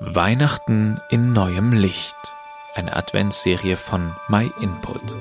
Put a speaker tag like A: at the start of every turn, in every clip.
A: Weihnachten in neuem Licht. Eine Adventsserie von My Input.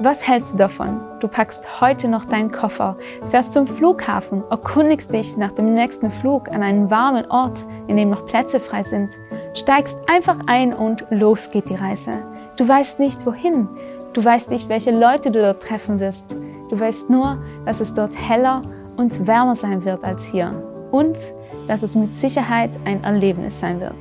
B: Was hältst du davon? Du packst heute noch deinen Koffer, fährst zum Flughafen, erkundigst dich nach dem nächsten Flug an einen warmen Ort, in dem noch Plätze frei sind, steigst einfach ein und los geht die Reise. Du weißt nicht wohin, du weißt nicht, welche Leute du dort treffen wirst. Du weißt nur, dass es dort heller und wärmer sein wird als hier und dass es mit Sicherheit ein Erlebnis sein wird.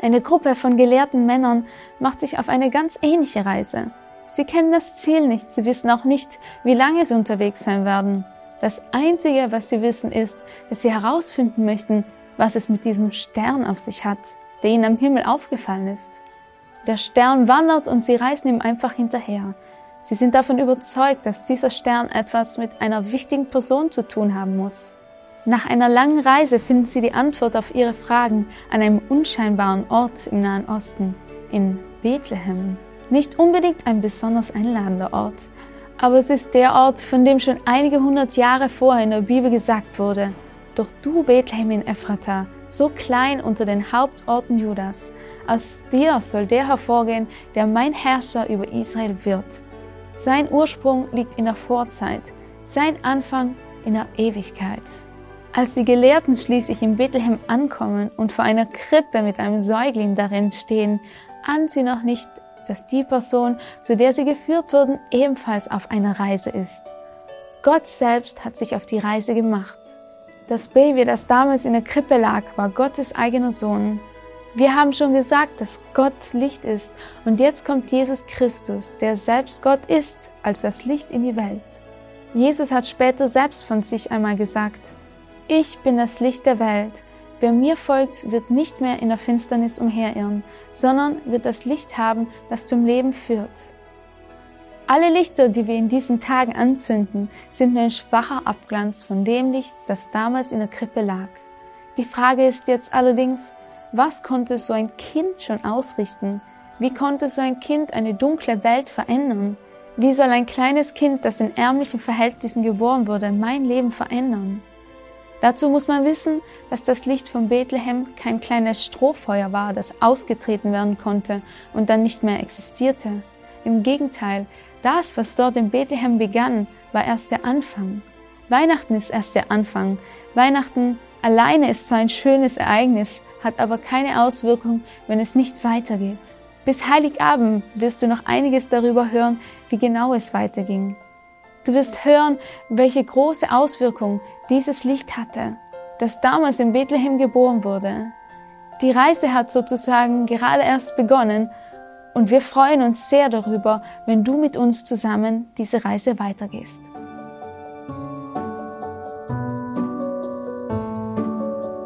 B: Eine Gruppe von gelehrten Männern macht sich auf eine ganz ähnliche Reise. Sie kennen das Ziel nicht, sie wissen auch nicht, wie lange sie unterwegs sein werden. Das Einzige, was sie wissen, ist, dass sie herausfinden möchten, was es mit diesem Stern auf sich hat, der ihnen am Himmel aufgefallen ist. Der Stern wandert und sie reisen ihm einfach hinterher. Sie sind davon überzeugt, dass dieser Stern etwas mit einer wichtigen Person zu tun haben muss. Nach einer langen Reise finden sie die Antwort auf ihre Fragen an einem unscheinbaren Ort im Nahen Osten, in Bethlehem. Nicht unbedingt ein besonders einladender Ort, aber es ist der Ort, von dem schon einige hundert Jahre vorher in der Bibel gesagt wurde. Doch du, Bethlehem in Ephrata, so klein unter den Hauptorten Judas, aus dir soll der hervorgehen, der mein Herrscher über Israel wird. Sein Ursprung liegt in der Vorzeit, sein Anfang in der Ewigkeit. Als die Gelehrten schließlich in Bethlehem ankommen und vor einer Krippe mit einem Säugling darin stehen, ahnen sie noch nicht, dass die Person, zu der sie geführt wurden, ebenfalls auf einer Reise ist. Gott selbst hat sich auf die Reise gemacht. Das Baby, das damals in der Krippe lag, war Gottes eigener Sohn, wir haben schon gesagt, dass Gott Licht ist und jetzt kommt Jesus Christus, der selbst Gott ist, als das Licht in die Welt. Jesus hat später selbst von sich einmal gesagt, ich bin das Licht der Welt. Wer mir folgt, wird nicht mehr in der Finsternis umherirren, sondern wird das Licht haben, das zum Leben führt. Alle Lichter, die wir in diesen Tagen anzünden, sind nur ein schwacher Abglanz von dem Licht, das damals in der Krippe lag. Die Frage ist jetzt allerdings, was konnte so ein Kind schon ausrichten? Wie konnte so ein Kind eine dunkle Welt verändern? Wie soll ein kleines Kind, das in ärmlichen Verhältnissen geboren wurde, mein Leben verändern? Dazu muss man wissen, dass das Licht von Bethlehem kein kleines Strohfeuer war, das ausgetreten werden konnte und dann nicht mehr existierte. Im Gegenteil, das, was dort in Bethlehem begann, war erst der Anfang. Weihnachten ist erst der Anfang. Weihnachten alleine ist zwar ein schönes Ereignis, hat aber keine Auswirkung, wenn es nicht weitergeht. Bis Heiligabend wirst du noch einiges darüber hören, wie genau es weiterging. Du wirst hören, welche große Auswirkung dieses Licht hatte, das damals in Bethlehem geboren wurde. Die Reise hat sozusagen gerade erst begonnen und wir freuen uns sehr darüber, wenn du mit uns zusammen diese Reise weitergehst.